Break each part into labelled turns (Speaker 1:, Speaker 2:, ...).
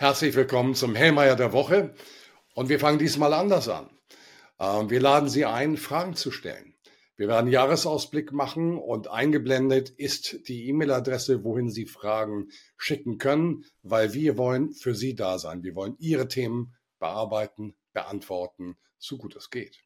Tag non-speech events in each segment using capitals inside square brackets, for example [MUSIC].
Speaker 1: Herzlich willkommen zum Hellmeier der Woche. Und wir fangen diesmal anders an. Ähm, wir laden Sie ein, Fragen zu stellen. Wir werden Jahresausblick machen und eingeblendet ist die E-Mail-Adresse, wohin Sie Fragen schicken können, weil wir wollen für Sie da sein. Wir wollen Ihre Themen bearbeiten, beantworten, so gut es geht.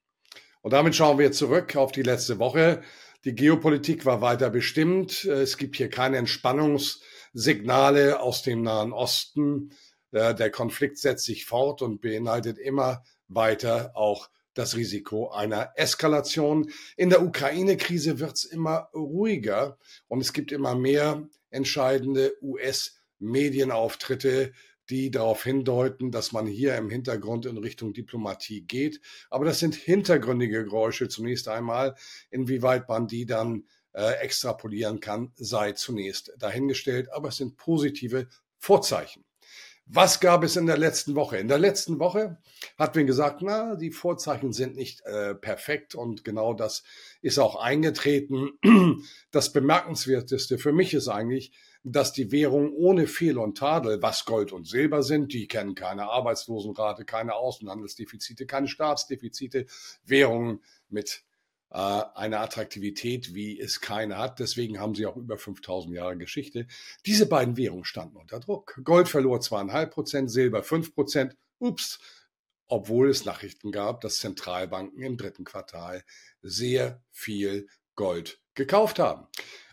Speaker 1: Und damit schauen wir zurück auf die letzte Woche. Die Geopolitik war weiter bestimmt. Es gibt hier keine Entspannungssignale aus dem Nahen Osten. Äh, der Konflikt setzt sich fort und beinhaltet immer weiter auch das Risiko einer Eskalation. In der Ukraine-Krise wird es immer ruhiger und es gibt immer mehr entscheidende US-Medienauftritte, die darauf hindeuten, dass man hier im Hintergrund in Richtung Diplomatie geht. Aber das sind hintergründige Geräusche zunächst einmal. Inwieweit man die dann äh, extrapolieren kann, sei zunächst dahingestellt. Aber es sind positive Vorzeichen. Was gab es in der letzten Woche? In der letzten Woche hat wir gesagt, na, die Vorzeichen sind nicht äh, perfekt und genau das ist auch eingetreten. [CLEARS THROAT] Das Bemerkenswerteste für mich ist eigentlich, dass die Währung ohne Fehl und Tadel, was Gold und Silber sind, die kennen keine Arbeitslosenrate, keine Außenhandelsdefizite, keine Staatsdefizite, Währungen mit äh, eine Attraktivität, wie es keine hat. Deswegen haben sie auch über 5000 Jahre Geschichte. Diese beiden Währungen standen unter Druck. Gold verlor zweieinhalb Prozent, Silber fünf Prozent. Ups, obwohl es Nachrichten gab, dass Zentralbanken im dritten Quartal sehr viel Gold gekauft haben.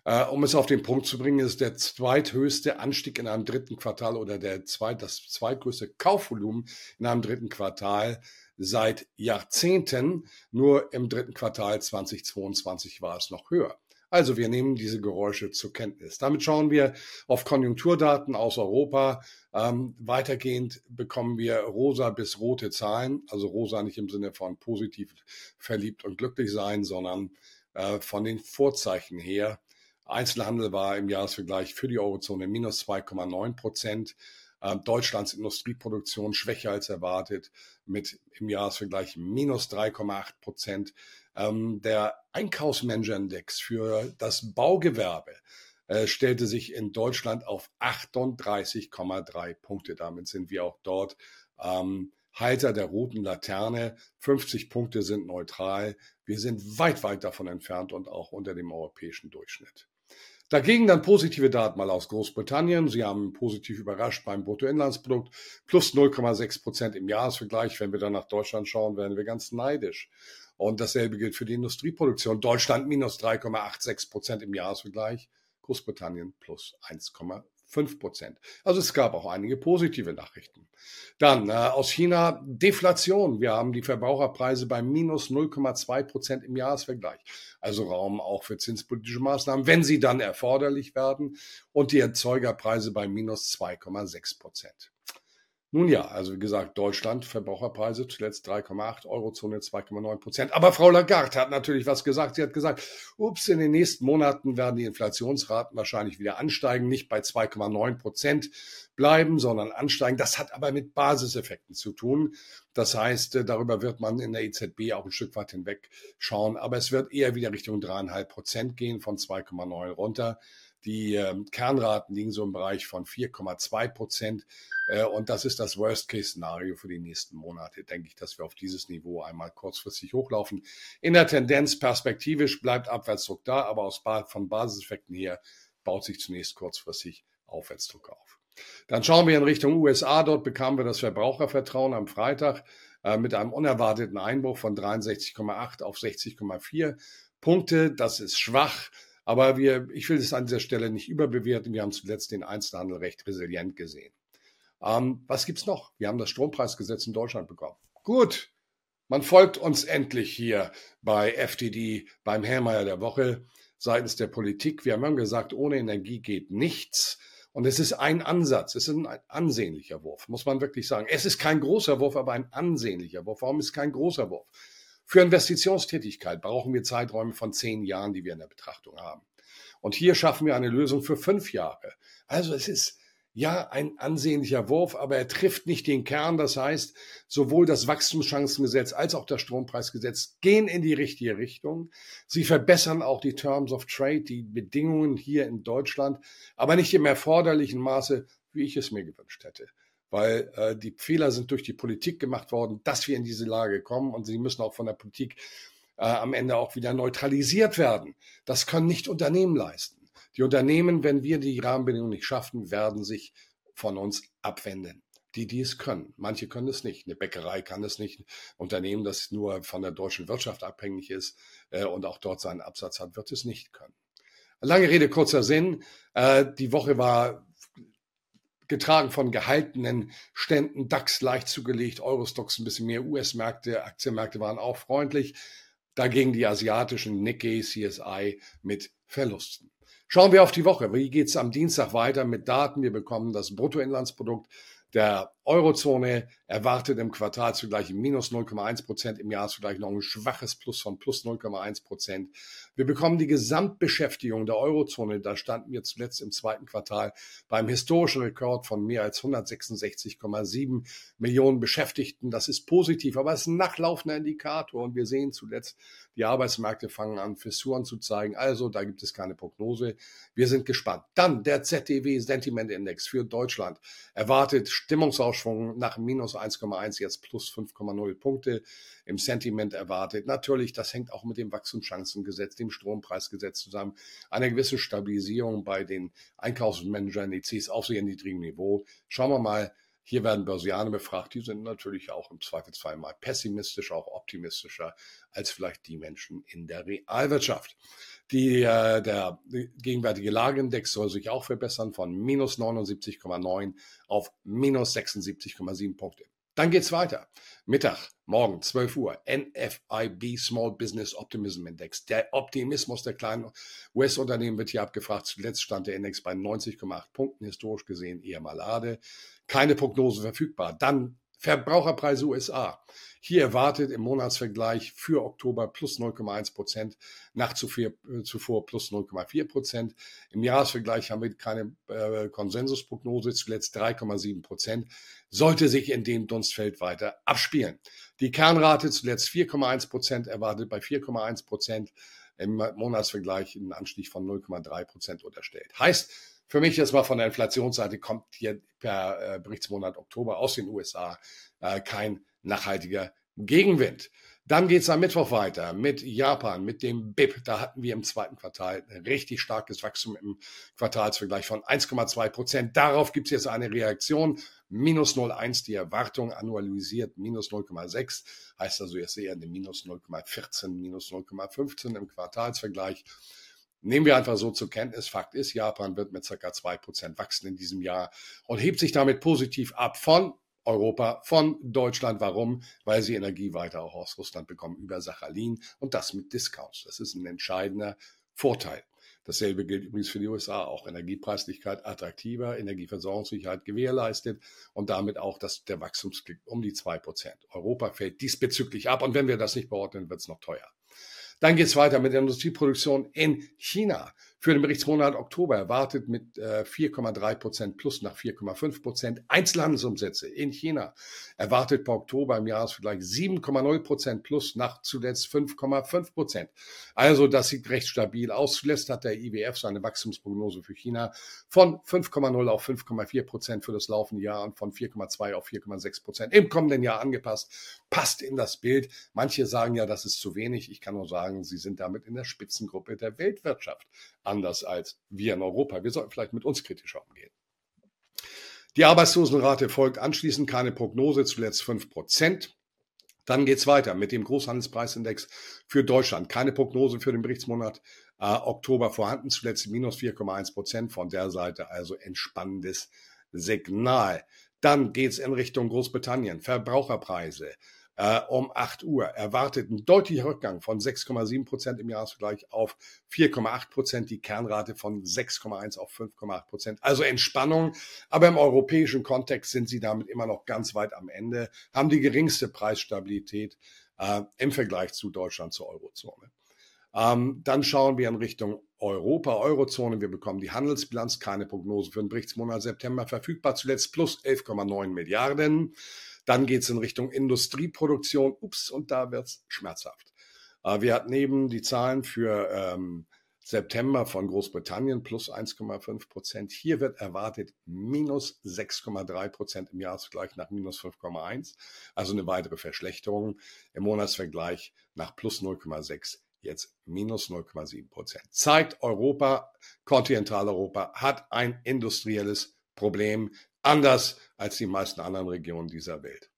Speaker 1: Äh, um es auf den Punkt zu bringen, ist der zweithöchste Anstieg in einem dritten Quartal oder der zweit, das zweitgrößte Kaufvolumen in einem dritten Quartal seit Jahrzehnten. Nur im dritten Quartal 2022 war es noch höher. Also wir nehmen diese Geräusche zur Kenntnis. Damit schauen wir auf Konjunkturdaten aus Europa. Ähm, weitergehend bekommen wir rosa bis rote Zahlen. Also rosa nicht im Sinne von positiv verliebt und glücklich sein, sondern äh, von den Vorzeichen her. Einzelhandel war im Jahresvergleich für die Eurozone minus 2,9 Prozent. Ähm, Deutschlands Industrieproduktion schwächer als erwartet mit im Jahresvergleich minus 3,8 Prozent. Ähm, der Einkaufsmanager-Index für das Baugewerbe äh, stellte sich in Deutschland auf 38,3 Punkte. Damit sind wir auch dort ähm, Halter der roten Laterne. 50 Punkte sind neutral. Wir sind weit, weit davon entfernt und auch unter dem europäischen Durchschnitt. Dagegen dann positive Daten mal aus Großbritannien. Sie haben positiv überrascht beim Bruttoinlandsprodukt plus 0,6 Prozent im Jahresvergleich. Wenn wir dann nach Deutschland schauen, werden wir ganz neidisch. Und dasselbe gilt für die Industrieproduktion. Deutschland minus 3,86 Prozent im Jahresvergleich. Großbritannien plus 1,5 5 Prozent. Also es gab auch einige positive Nachrichten. Dann äh, aus China Deflation. Wir haben die Verbraucherpreise bei minus 0,2 Prozent im Jahresvergleich. Also Raum auch für zinspolitische Maßnahmen, wenn sie dann erforderlich werden. Und die Erzeugerpreise bei minus 2,6 Prozent. Nun ja, also wie gesagt, Deutschland, Verbraucherpreise zuletzt 3,8, Eurozone 2,9 Prozent. Aber Frau Lagarde hat natürlich was gesagt. Sie hat gesagt, ups, in den nächsten Monaten werden die Inflationsraten wahrscheinlich wieder ansteigen, nicht bei 2,9 Prozent bleiben, sondern ansteigen. Das hat aber mit Basiseffekten zu tun. Das heißt, äh, darüber wird man in der EZB auch ein Stück weit hinweg schauen. Aber es wird eher wieder Richtung dreieinhalb Prozent gehen, von 2,9 runter. Die äh, Kernraten liegen so im Bereich von 4,2 Prozent. Äh, und das ist das Worst-Case-Szenario für die nächsten Monate. Denke ich, dass wir auf dieses Niveau einmal kurzfristig hochlaufen. In der Tendenz perspektivisch bleibt Abwärtsdruck da, aber aus, von Basiseffekten her baut sich zunächst kurzfristig Aufwärtsdruck auf. Dann schauen wir in Richtung USA. Dort bekamen wir das Verbrauchervertrauen am Freitag äh, mit einem unerwarteten Einbruch von 63,8 auf 60,4 Punkte. Das ist schwach. Aber wir, ich will es an dieser Stelle nicht überbewerten. Wir haben zuletzt den Einzelhandel recht resilient gesehen. Ähm, was gibt's noch? Wir haben das Strompreisgesetz in Deutschland bekommen. Gut. Man folgt uns endlich hier bei FTD, beim Herrmeier der Woche seitens der Politik. Wir haben gesagt, ohne Energie geht nichts. Und es ist ein Ansatz, es ist ein ansehnlicher Wurf, muss man wirklich sagen. Es ist kein großer Wurf, aber ein ansehnlicher Wurf. Warum ist es kein großer Wurf? Für Investitionstätigkeit brauchen wir Zeiträume von zehn Jahren, die wir in der Betrachtung haben. Und hier schaffen wir eine Lösung für fünf Jahre. Also es ist ja ein ansehnlicher Wurf, aber er trifft nicht den Kern. Das heißt, sowohl das Wachstumschancengesetz als auch das Strompreisgesetz gehen in die richtige Richtung. Sie verbessern auch die Terms of Trade, die Bedingungen hier in Deutschland, aber nicht im erforderlichen Maße, wie ich es mir gewünscht hätte. Weil äh, die Fehler sind durch die Politik gemacht worden, dass wir in diese Lage kommen und sie müssen auch von der Politik äh, am Ende auch wieder neutralisiert werden. Das können nicht Unternehmen leisten. Die Unternehmen, wenn wir die Rahmenbedingungen nicht schaffen, werden sich von uns abwenden. Die, die es können. Manche können es nicht. Eine Bäckerei kann es nicht. Ein Unternehmen, das nur von der deutschen Wirtschaft abhängig ist äh, und auch dort seinen Absatz hat, wird es nicht können. Lange Rede, kurzer Sinn. Äh, die Woche war getragen von gehaltenen Ständen, DAX leicht zugelegt, Eurostox ein bisschen mehr, US-Märkte, Aktienmärkte waren auch freundlich. Dagegen die asiatischen Nikkei, CSI mit Verlusten. Schauen wir auf die Woche. Wie geht es am Dienstag weiter mit Daten? Wir bekommen das Bruttoinlandsprodukt der Eurozone erwartet im Quartalsvergleich minus 0,1 Prozent, im Jahresvergleich noch ein schwaches Plus von plus 0,1 Prozent. Wir bekommen die Gesamtbeschäftigung der Eurozone, da standen wir zuletzt im zweiten Quartal beim historischen Rekord von mehr als 166,7 Millionen Beschäftigten. Das ist positiv, aber es ist ein nachlaufender Indikator und wir sehen zuletzt, die Arbeitsmärkte fangen an, Fissuren zu zeigen. Also da gibt es keine Prognose. Wir sind gespannt. Dann der ZDW Sentiment Index für Deutschland erwartet Stimmungsausschwung nach minus 1,1, jetzt plus 5,0 Punkte im Sentiment erwartet. Natürlich, das hängt auch mit dem Wachstumschancengesetz, dem Strompreisgesetz zusammen. Eine gewisse Stabilisierung bei den Einkaufsmanager-Indizes auf sehr niedrigem Niveau. Schauen wir mal, hier werden Börsianer befragt, die sind natürlich auch im Zweifelsfall mal pessimistischer, auch optimistischer als vielleicht die Menschen in der Realwirtschaft. Die, äh, der gegenwärtige Lageindex soll sich auch verbessern von minus 79,9 auf minus 76,7 Punkte. Dann geht's weiter. Mittag, morgen, 12 Uhr, NFIB Small Business Optimism Index. Der Optimismus der kleinen US-Unternehmen wird hier abgefragt. Zuletzt stand der Index bei 90,8 Punkten, historisch gesehen eher malade. Keine Prognose verfügbar. Dann Verbraucherpreise USA. Hier erwartet im Monatsvergleich für Oktober plus 0,1 Prozent, nach zuvor, äh, zuvor plus 0,4 Prozent. Im Jahresvergleich haben wir keine äh, Konsensusprognose, zuletzt 3,7 Prozent. Sollte sich in dem Dunstfeld weiter abspielen. Die Kernrate zuletzt 4,1 Prozent, erwartet bei 4,1 Prozent im Monatsvergleich einen Anstieg von 0,3 Prozent unterstellt. Heißt, für mich jetzt mal von der Inflationsseite kommt hier per äh, Berichtsmonat Oktober aus den USA äh, kein nachhaltiger Gegenwind. Dann geht's am Mittwoch weiter mit Japan, mit dem BIP. Da hatten wir im zweiten Quartal richtig starkes Wachstum im Quartalsvergleich von 1,2 Prozent. Darauf gibt's jetzt eine Reaktion. Minus 0,1 die Erwartung annualisiert, minus 0,6 heißt also jetzt eher eine minus 0,14, minus 0,15 im Quartalsvergleich. Nehmen wir einfach so zur Kenntnis. Fakt ist, Japan wird mit circa zwei Prozent wachsen in diesem Jahr und hebt sich damit positiv ab von Europa, von Deutschland. Warum? Weil sie Energie weiter auch aus Russland bekommen über Sachalin und das mit Discounts. Das ist ein entscheidender Vorteil. Dasselbe gilt übrigens für die USA. Auch Energiepreislichkeit attraktiver, Energieversorgungssicherheit gewährleistet und damit auch dass der Wachstumsklick um die zwei Prozent. Europa fällt diesbezüglich ab und wenn wir das nicht beordnen, wird es noch teuer. Dann geht es weiter mit der Industrieproduktion in China. Für den Berichtsmonat Oktober erwartet mit äh, 4,3 Prozent plus nach 4,5 Prozent Einzelhandelsumsätze in China. Erwartet bei Oktober im Jahresvergleich 7,0 Prozent plus nach zuletzt 5,5 Prozent. Also das sieht recht stabil aus. Zuletzt hat der IWF seine Wachstumsprognose für China von 5,0 auf 5,4 Prozent für das laufende Jahr und von 4,2 auf 4,6 Prozent im kommenden Jahr angepasst. Passt in das Bild. Manche sagen ja, das ist zu wenig. Ich kann nur sagen, sie sind damit in der Spitzengruppe der Weltwirtschaft anders als wir in Europa. Wir sollten vielleicht mit uns kritischer umgehen. Die Arbeitslosenrate folgt anschließend, keine Prognose, zuletzt 5 Prozent. Dann geht's weiter mit dem Großhandelspreisindex für Deutschland. Keine Prognose für den Berichtsmonat äh, Oktober vorhanden, zuletzt minus 4,1 Prozent. Von der Seite also entspannendes Signal. Dann geht's in Richtung Großbritannien. Verbraucherpreise äh, um 8 Uhr erwartet ein deutlicher Rückgang von 6,7 Prozent im Jahresvergleich auf 4,8 Prozent, die Kernrate von 6,1 auf 5,8 Prozent. Also Entspannung, aber im europäischen Kontext sind sie damit immer noch ganz weit am Ende, haben die geringste Preisstabilität äh, im Vergleich zu Deutschland, zur Eurozone. Ähm, dann schauen wir in Richtung Europa, Eurozone. Wir bekommen die Handelsbilanz, keine Prognose für den Berichtsmonat September verfügbar, zuletzt plus 11,9 Milliarden. Dann geht es in Richtung Industrieproduktion. Ups, und da wird es schmerzhaft. Äh, wir hatten eben die Zahlen für ähm, September von Großbritannien plus 1,5 Prozent. Hier wird erwartet minus 6,3 Prozent im Jahresvergleich nach minus 5,1. Also eine weitere Verschlechterung im Monatsvergleich nach plus 0,6 jetzt minus 0,7 Prozent. Zeigt Europa, Kontinentaleuropa hat ein industrielles Problem, anders als die meisten anderen Regionen dieser Welt.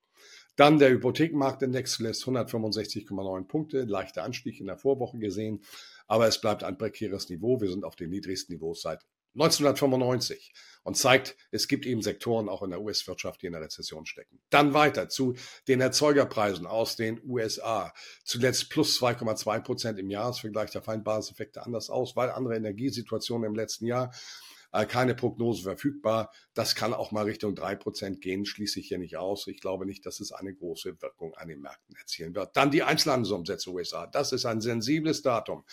Speaker 1: Dann der Hypothekenmarktindex lässt 165,9 Punkte, leichter Anstieg in der Vorwoche gesehen, aber es bleibt ein prekäres Niveau. Wir sind auf den niedrigsten Niveaus seit 1995 und zeigt, es gibt eben Sektoren auch in der US-Wirtschaft, die in der Rezession stecken. Dann weiter zu den Erzeugerpreisen aus den USA. Zuletzt plus 2,2 Prozent im Jahresvergleich. Da fallen Basiseffekte anders aus, weil andere Energiesituationen im letzten Jahr keine Prognose verfügbar. Das kann auch mal Richtung drei Prozent gehen, schließe ich hier nicht aus. Ich glaube nicht, dass es eine große Wirkung an den Märkten erzielen wird. Dann die Einzelhandelsumsätze USA. Das ist ein sensibles Datum.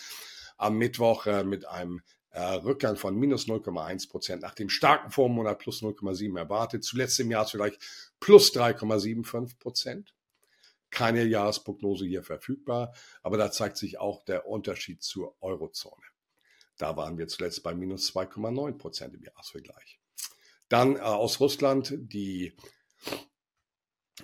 Speaker 1: Am Mittwoch äh, mit einem äh, Rückgang von minus 0,1 Prozent nach dem starken Vormonat plus 0,7 erwartet. Zuletzt im Jahr vielleicht plus 3,75 Prozent. Keine Jahresprognose hier verfügbar, aber da zeigt sich auch der Unterschied zur Eurozone. Da waren wir zuletzt bei minus 2,9 Prozent im Jahresvergleich. Dann äh, aus Russland die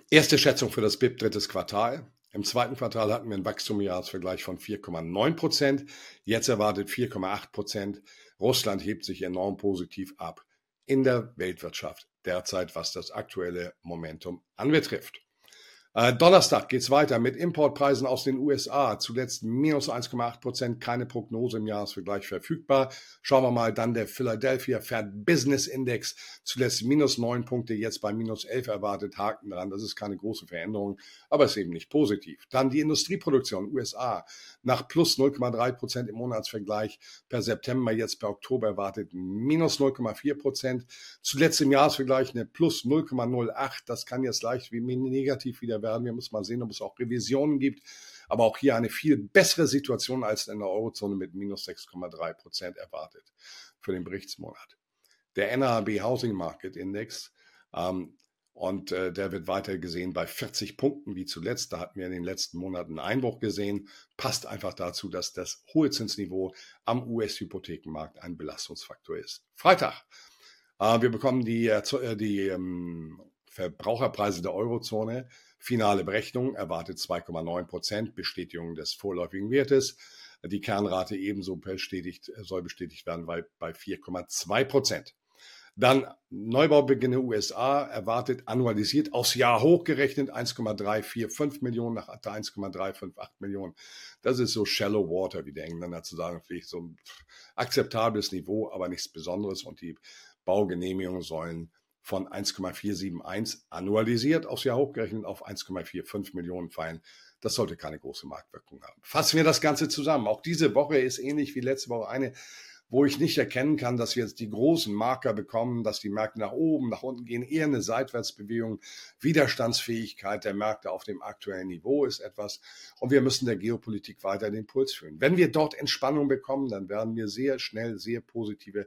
Speaker 1: erste Schätzung für das BIP drittes Quartal. Im zweiten Quartal hatten wir ein Wachstum im Jahresvergleich von 4,9 Prozent. Jetzt erwartet 4,8 Prozent. Russland hebt sich enorm positiv ab in der Weltwirtschaft derzeit, was das aktuelle Momentum anbetrifft. Äh, Donnerstag geht's weiter mit Importpreisen aus den USA. Zuletzt minus 1,8 Prozent, keine Prognose im Jahresvergleich verfügbar. Schauen wir mal dann der Philadelphia Fed Business Index. Zuletzt minus 9 Punkte, jetzt bei minus 11 erwartet. Haken dran, das ist keine große Veränderung, aber ist eben nicht positiv. Dann die Industrieproduktion USA nach plus 0,3 Prozent im Monatsvergleich per September, jetzt per Oktober erwartet minus 0,4 Prozent. Zuletzt im Jahresvergleich eine plus 0,08. Das kann jetzt leicht wie negativ wieder. Wir müssen mal sehen, ob es auch Revisionen gibt. Aber auch hier eine viel bessere Situation als in der Eurozone mit minus 6,3 Prozent erwartet für den Berichtsmonat. Der NAB Housing Market Index ähm, und äh, der wird weiter gesehen bei 40 Punkten wie zuletzt. Da hatten wir in den letzten Monaten einen Einbruch gesehen. Passt einfach dazu, dass das hohe Zinsniveau am US-Hypothekenmarkt ein Belastungsfaktor ist. Freitag. Äh, wir bekommen die, äh, die ähm, Verbraucherpreise der Eurozone Finale Berechnung erwartet 2,9 Prozent, Bestätigung des vorläufigen Wertes. Die Kernrate ebenso bestätigt, soll bestätigt werden bei, bei 4,2 Prozent. Dann Neubaubeginn in den USA erwartet annualisiert aufs Jahr hochgerechnet 1,345 Millionen nach 1,358 Millionen. Das ist so shallow water, wie der Engländer zu sagen pflegt, so ein akzeptables Niveau, aber nichts Besonderes und die Baugenehmigungen sollen von 1,471 annualisiert aufs Jahr hochgerechnet auf 1,45 Millionen fallen. Das sollte keine große Marktwirkung haben. Fassen wir das Ganze zusammen. Auch diese Woche ist ähnlich wie letzte Woche eine, wo ich nicht erkennen kann, dass wir jetzt die großen Marker bekommen, dass die Märkte nach oben, nach unten gehen, eher eine Seitwärtsbewegung. Widerstandsfähigkeit der Märkte auf dem aktuellen Niveau ist etwas. Und wir müssen der Geopolitik weiter den Puls führen. Wenn wir dort Entspannung bekommen, dann werden wir sehr schnell sehr positive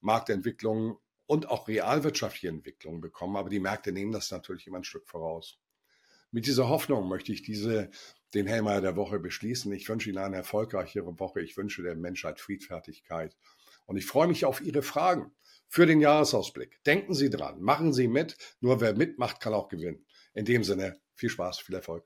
Speaker 1: Marktentwicklungen und auch realwirtschaftliche Entwicklungen bekommen. Aber die Märkte nehmen das natürlich immer ein Stück voraus. Mit dieser Hoffnung möchte ich diese, den Hellmeier der Woche beschließen. Ich wünsche Ihnen eine erfolgreichere Woche. Ich wünsche der Menschheit Friedfertigkeit. Und ich freue mich auf Ihre Fragen für den Jahresausblick. Denken Sie dran, machen Sie mit. Nur wer mitmacht, kann auch gewinnen. In dem Sinne, viel Spaß, viel Erfolg.